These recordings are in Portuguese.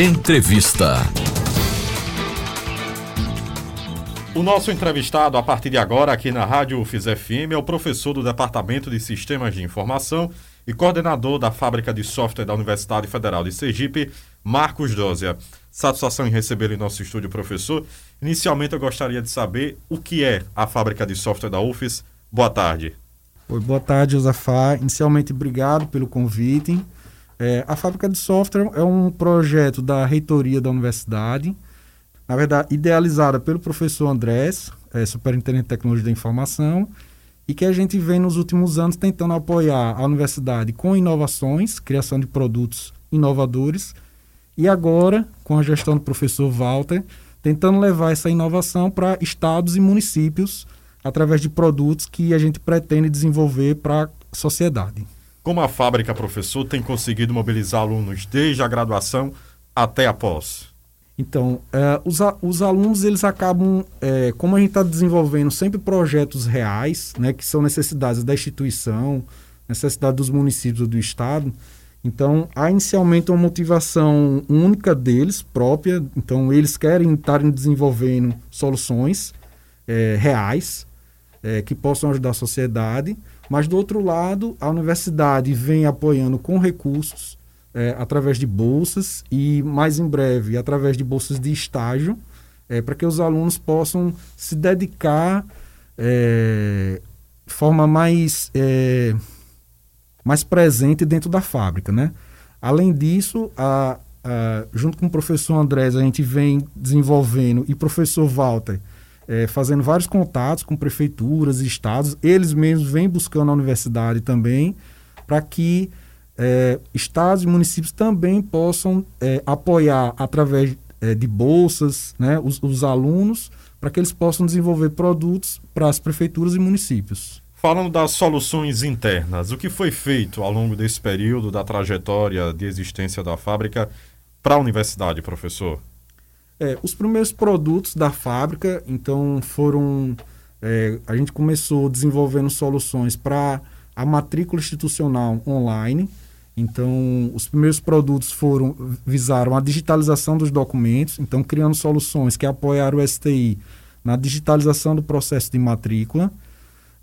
Entrevista. O nosso entrevistado, a partir de agora, aqui na Rádio UFIS FM, é o professor do Departamento de Sistemas de Informação e coordenador da Fábrica de Software da Universidade Federal de Sergipe, Marcos Dózia. Satisfação em recebê-lo em nosso estúdio, professor. Inicialmente, eu gostaria de saber o que é a Fábrica de Software da UFIS. Boa tarde. Oi, boa tarde, Josafá. Inicialmente, obrigado pelo convite. É, a Fábrica de Software é um projeto da reitoria da universidade, na verdade, idealizada pelo professor Andrés, é, superintendente de tecnologia da informação, e que a gente vem nos últimos anos tentando apoiar a universidade com inovações, criação de produtos inovadores, e agora, com a gestão do professor Walter, tentando levar essa inovação para estados e municípios através de produtos que a gente pretende desenvolver para a sociedade. Como a fábrica, professor, tem conseguido mobilizar alunos desde a graduação até a pós? Então, é, os, os alunos, eles acabam, é, como a gente está desenvolvendo sempre projetos reais, né, que são necessidades da instituição, necessidade dos municípios do Estado, então há inicialmente uma motivação única deles, própria, então eles querem estar desenvolvendo soluções é, reais é, que possam ajudar a sociedade, mas do outro lado, a universidade vem apoiando com recursos é, através de bolsas e, mais em breve, através de bolsas de estágio, é, para que os alunos possam se dedicar é, de forma mais, é, mais presente dentro da fábrica. Né? Além disso, a, a, junto com o professor Andrés, a gente vem desenvolvendo, e professor Walter, é, fazendo vários contatos com prefeituras e estados, eles mesmos vêm buscando a universidade também, para que é, estados e municípios também possam é, apoiar através é, de bolsas né, os, os alunos para que eles possam desenvolver produtos para as prefeituras e municípios. Falando das soluções internas, o que foi feito ao longo desse período da trajetória de existência da fábrica para a universidade, professor? É, os primeiros produtos da fábrica, então, foram. É, a gente começou desenvolvendo soluções para a matrícula institucional online. Então, os primeiros produtos foram visaram a digitalização dos documentos, então criando soluções que apoiaram o STI na digitalização do processo de matrícula.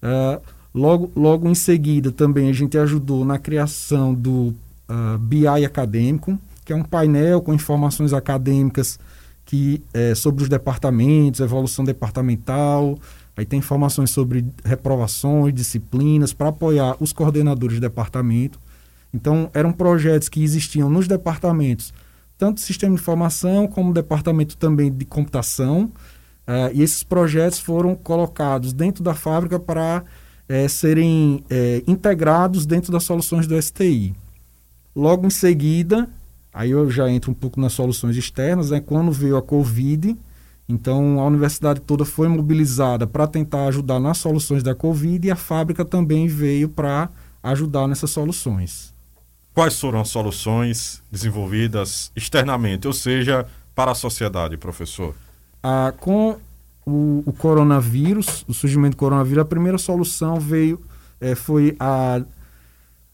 Uh, logo, logo em seguida, também a gente ajudou na criação do uh, ah, BI acadêmico, que é um painel com informações acadêmicas que é, sobre os departamentos, evolução departamental, aí tem informações sobre reprovações, disciplinas, para apoiar os coordenadores de departamento. Então, eram projetos que existiam nos departamentos, tanto sistema de informação como departamento também de computação. Uh, e esses projetos foram colocados dentro da fábrica para é, serem é, integrados dentro das soluções do STI. Logo em seguida, aí eu já entro um pouco nas soluções externas, né? quando veio a Covid, então a universidade toda foi mobilizada para tentar ajudar nas soluções da Covid e a fábrica também veio para ajudar nessas soluções. Quais foram as soluções desenvolvidas externamente, ou seja, para a sociedade, professor? Ah, com o, o, coronavírus, o surgimento do coronavírus, a primeira solução veio é, foi a,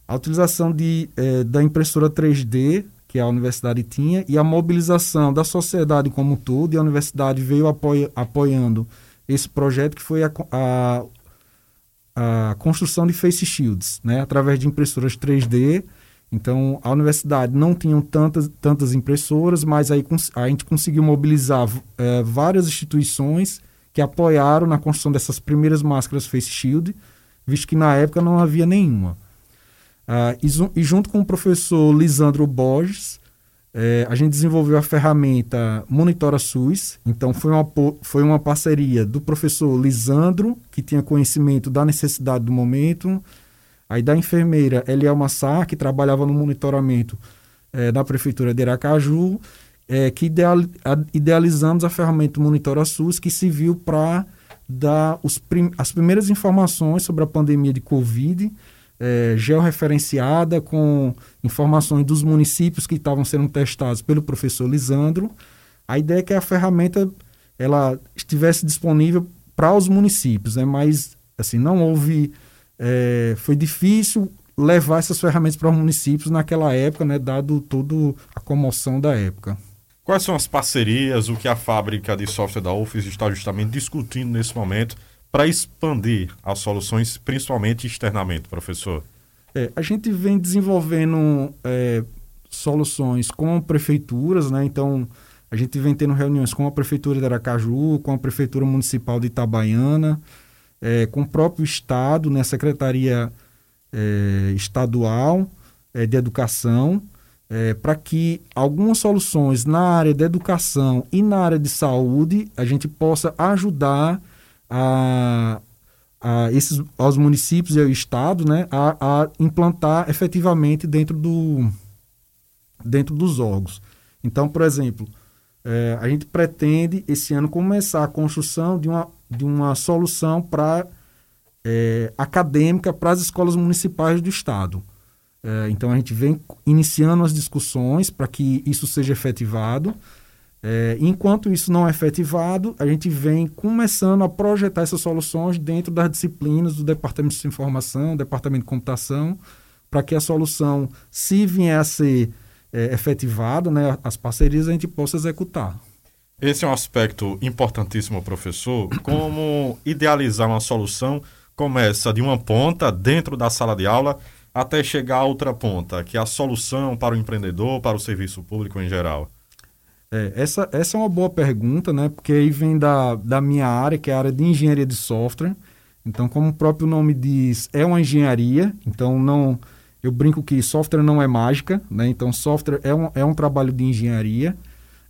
a utilização de, é, da impressora 3D que a universidade tinha e a mobilização da sociedade como um todo. E a universidade veio apoiando esse projeto que foi a, a, a construção de face shields, né, através de impressoras 3D então, a universidade não tinha tantas, tantas impressoras, mas aí a gente conseguiu mobilizar é, várias instituições que apoiaram na construção dessas primeiras máscaras face shield, visto que na época não havia nenhuma. Uh, e, junto com o professor Lisandro Borges, é, a gente desenvolveu a ferramenta Monitora SUS. Então, foi uma, foi uma parceria do professor Lisandro, que tinha conhecimento da necessidade do momento, Aí da enfermeira Elielma Sá, que trabalhava no monitoramento é, da Prefeitura de Aracaju, é, que ideal, a, idealizamos a ferramenta Monitora SUS, que se viu para dar os prim, as primeiras informações sobre a pandemia de Covid, é, georreferenciada com informações dos municípios que estavam sendo testados pelo professor Lisandro. A ideia é que a ferramenta ela estivesse disponível para os municípios, né? mas assim, não houve é, foi difícil levar essas ferramentas para os municípios naquela época, né, dado toda a comoção da época. Quais são as parcerias, o que a fábrica de software da UFES está justamente discutindo nesse momento para expandir as soluções, principalmente externamente, professor? É, a gente vem desenvolvendo é, soluções com prefeituras, né? Então, a gente vem tendo reuniões com a Prefeitura de Aracaju, com a Prefeitura Municipal de Itabaiana, é, com o próprio Estado, né? Secretaria é, Estadual é, de Educação, é, para que algumas soluções na área da educação e na área de saúde a gente possa ajudar a, a esses, aos municípios e ao Estado né, a, a implantar efetivamente dentro, do, dentro dos órgãos. Então, por exemplo, é, a gente pretende esse ano começar a construção de uma, de uma solução para é, acadêmica para as escolas municipais do Estado. É, então a gente vem iniciando as discussões para que isso seja efetivado. É, enquanto isso não é efetivado, a gente vem começando a projetar essas soluções dentro das disciplinas do Departamento de Informação, Departamento de Computação, para que a solução, se vier a ser é, efetivada, né, as parcerias a gente possa executar. Esse é um aspecto importantíssimo, professor. Como idealizar uma solução começa de uma ponta dentro da sala de aula até chegar a outra ponta, que é a solução para o empreendedor, para o serviço público em geral? É, essa, essa é uma boa pergunta, né? Porque aí vem da, da minha área, que é a área de engenharia de software. Então, como o próprio nome diz, é uma engenharia. Então, não, eu brinco que software não é mágica, né? Então, software é um, é um trabalho de engenharia.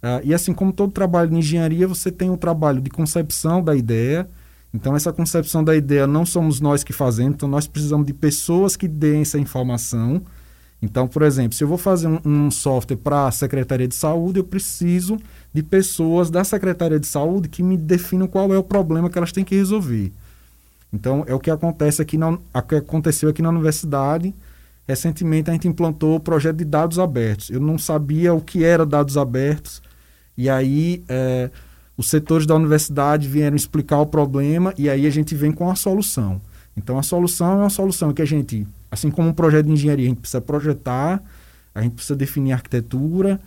Uh, e assim como todo trabalho de engenharia, você tem um trabalho de concepção da ideia, então, essa concepção da ideia não somos nós que fazemos, então nós precisamos de pessoas que deem essa informação. Então, por exemplo, se eu vou fazer um, um software para a Secretaria de Saúde, eu preciso de pessoas da Secretaria de Saúde que me definam qual é o problema que elas têm que resolver. Então, é o que acontece aqui na, que aconteceu aqui na universidade. Recentemente, a gente implantou o projeto de dados abertos. Eu não sabia o que era dados abertos, e aí... É, os setores da universidade vieram explicar o problema e aí a gente vem com a solução. Então, a solução é uma solução que a gente, assim como um projeto de engenharia, a gente precisa projetar, a gente precisa definir arquitetura,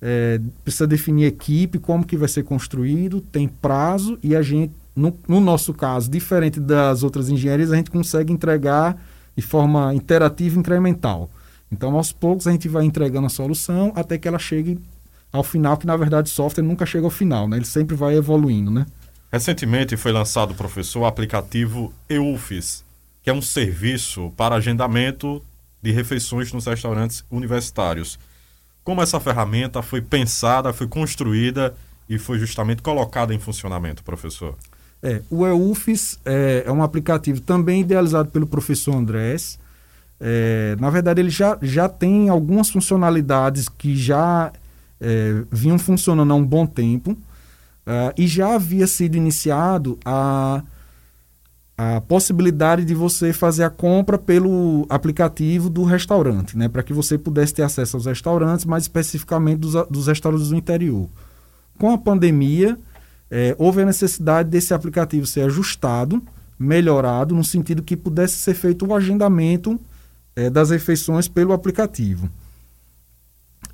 é, precisa definir equipe, como que vai ser construído, tem prazo e a gente, no, no nosso caso, diferente das outras engenharias, a gente consegue entregar de forma interativa e incremental. Então, aos poucos, a gente vai entregando a solução até que ela chegue ao final, que na verdade o software nunca chega ao final, né? Ele sempre vai evoluindo, né? Recentemente foi lançado, professor, o aplicativo EUFIS, que é um serviço para agendamento de refeições nos restaurantes universitários. Como essa ferramenta foi pensada, foi construída e foi justamente colocada em funcionamento, professor? É, o EUFIS é, é um aplicativo também idealizado pelo professor Andrés. É, na verdade, ele já, já tem algumas funcionalidades que já é, vinham funcionando há um bom tempo uh, e já havia sido iniciado a, a possibilidade de você fazer a compra pelo aplicativo do restaurante, né, para que você pudesse ter acesso aos restaurantes, mais especificamente dos, dos restaurantes do interior. Com a pandemia, é, houve a necessidade desse aplicativo ser ajustado, melhorado, no sentido que pudesse ser feito o agendamento é, das refeições pelo aplicativo.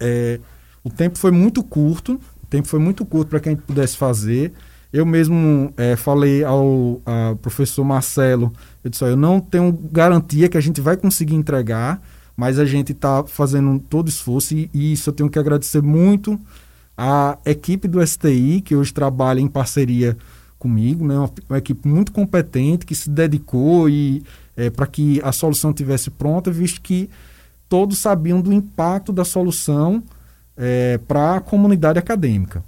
É, o tempo foi muito curto, o tempo foi muito curto para que a gente pudesse fazer. Eu mesmo é, falei ao, professor Marcelo, eu disse, eu não tenho garantia que a gente vai conseguir entregar, mas a gente está fazendo todo esforço e, e, isso eu tenho que agradecer muito à equipe do STI, que hoje trabalha em parceria comigo, né? uma, uma equipe muito competente que se dedicou e é, para que a solução tivesse pronta, visto que todos sabiam do impacto da solução é, para a comunidade acadêmica.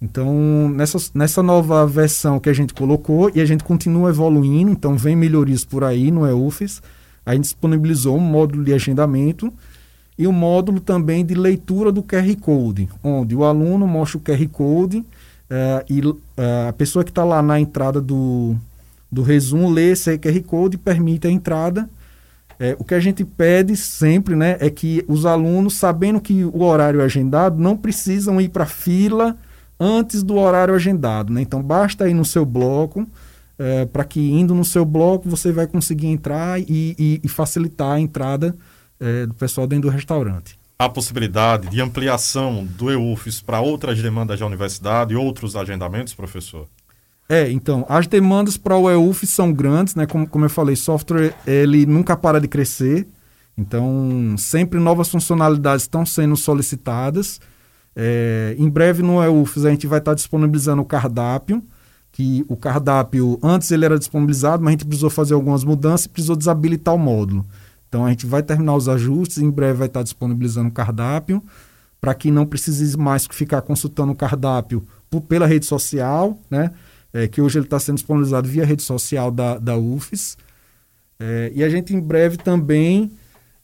Então, nessa, nessa nova versão que a gente colocou, e a gente continua evoluindo, então vem melhorias por aí no EUFES, a gente disponibilizou um módulo de agendamento e um módulo também de leitura do QR Code, onde o aluno mostra o QR Code uh, e uh, a pessoa que está lá na entrada do, do resumo lê esse QR Code e permite a entrada. É, o que a gente pede sempre né, é que os alunos, sabendo que o horário é agendado, não precisam ir para a fila antes do horário agendado. Né? Então, basta ir no seu bloco, é, para que indo no seu bloco você vai conseguir entrar e, e, e facilitar a entrada é, do pessoal dentro do restaurante. a possibilidade de ampliação do EUFES para outras demandas da universidade e outros agendamentos, professor? É, então, as demandas para o EUF são grandes, né? Como, como eu falei, software ele nunca para de crescer. Então, sempre novas funcionalidades estão sendo solicitadas. É, em breve no EUFES a gente vai estar disponibilizando o cardápio, que o cardápio, antes ele era disponibilizado, mas a gente precisou fazer algumas mudanças e precisou desabilitar o módulo. Então a gente vai terminar os ajustes, em breve vai estar disponibilizando o cardápio, para que não precise mais ficar consultando o cardápio por, pela rede social, né? É, que hoje ele está sendo disponibilizado via rede social da, da UFES. É, e a gente em breve também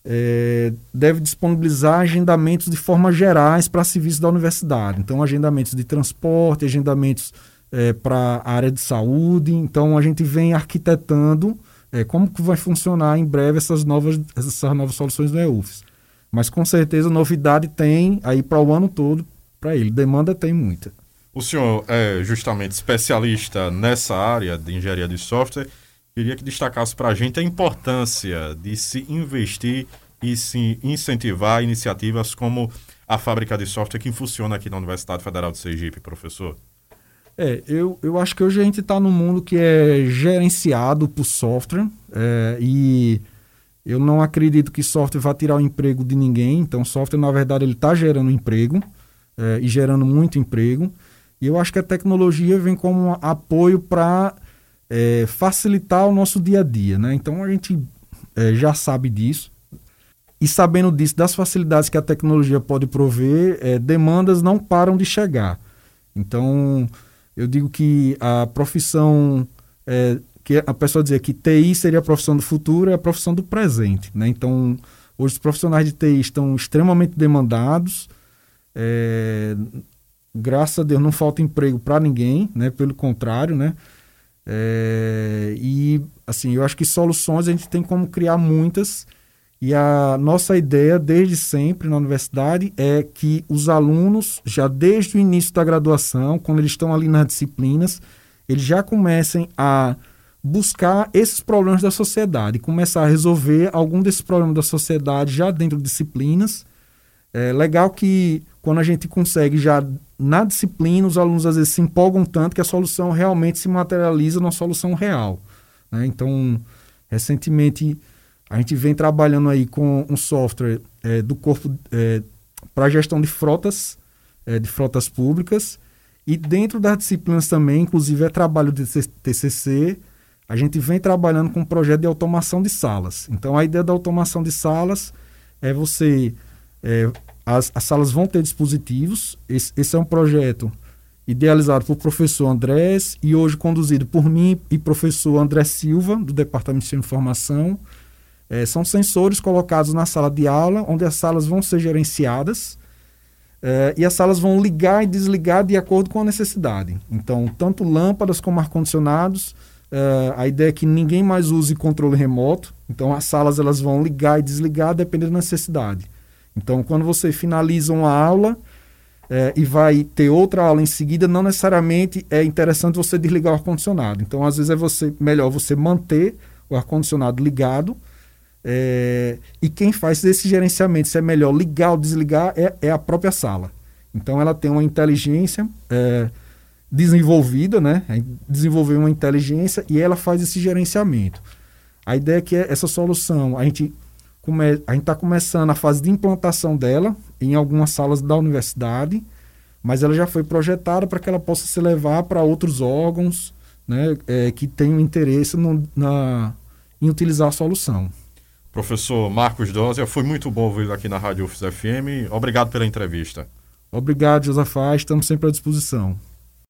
é, deve disponibilizar agendamentos de forma gerais para serviços da universidade. Então, agendamentos de transporte, agendamentos é, para a área de saúde. Então, a gente vem arquitetando é, como que vai funcionar em breve essas novas, essas novas soluções do EUFES. Mas com certeza novidade tem aí para o ano todo para ele. Demanda tem muita. O senhor é justamente especialista nessa área de engenharia de software. Queria que destacasse para a gente a importância de se investir e se incentivar iniciativas como a fábrica de software que funciona aqui na Universidade Federal de Sergipe, professor. É, eu, eu acho que hoje a gente está num mundo que é gerenciado por software é, e eu não acredito que software vá tirar o emprego de ninguém. Então, software, na verdade, ele está gerando emprego é, e gerando muito emprego. E eu acho que a tecnologia vem como um apoio para é, facilitar o nosso dia a dia. Né? Então, a gente é, já sabe disso. E sabendo disso, das facilidades que a tecnologia pode prover, é, demandas não param de chegar. Então, eu digo que a profissão é, que a pessoa dizer que TI seria a profissão do futuro é a profissão do presente, né? Então hoje os profissionais de TI estão extremamente demandados. É, graças a Deus não falta emprego para ninguém, né? Pelo contrário, né? É, e assim eu acho que soluções a gente tem como criar muitas e a nossa ideia, desde sempre na universidade, é que os alunos, já desde o início da graduação, quando eles estão ali nas disciplinas, eles já comecem a buscar esses problemas da sociedade, começar a resolver algum desses problemas da sociedade já dentro de disciplinas. É legal que quando a gente consegue já na disciplina, os alunos às vezes se empolgam tanto que a solução realmente se materializa numa solução real. Né? Então, recentemente a gente vem trabalhando aí com um software é, do corpo é, para gestão de frotas, é, de frotas públicas. E dentro das disciplinas também, inclusive é trabalho de TCC, a gente vem trabalhando com um projeto de automação de salas. Então a ideia da automação de salas é você. É, as, as, salas vão ter dispositivos. Esse, esse é um projeto idealizado por professor Andrés e hoje conduzido por mim e professor André Silva, do Departamento de Informação. É, são sensores colocados na sala de aula, onde as salas vão ser gerenciadas é, e as salas vão ligar e desligar de acordo com a necessidade. Então, tanto lâmpadas como ar-condicionados. É, a ideia é que ninguém mais use controle remoto. Então, as salas elas vão ligar e desligar dependendo da necessidade. Então, quando você finaliza uma aula é, e vai ter outra aula em seguida, não necessariamente é interessante você desligar o ar-condicionado. Então, às vezes é você melhor você manter o ar-condicionado ligado é, e quem faz esse gerenciamento, se é melhor ligar ou desligar, é, é a própria sala. Então ela tem uma inteligência é, desenvolvida, né? Desenvolveu uma inteligência e ela faz esse gerenciamento. A ideia é que essa solução, a gente come, a gente está começando a fase de implantação dela em algumas salas da universidade, mas ela já foi projetada para que ela possa se levar para outros órgãos, né? É, que tenham interesse no, na, em utilizar a solução. Professor Marcos Dózia, foi muito bom ouvir aqui na Rádio UFS FM. Obrigado pela entrevista. Obrigado, Josafá. Estamos sempre à disposição.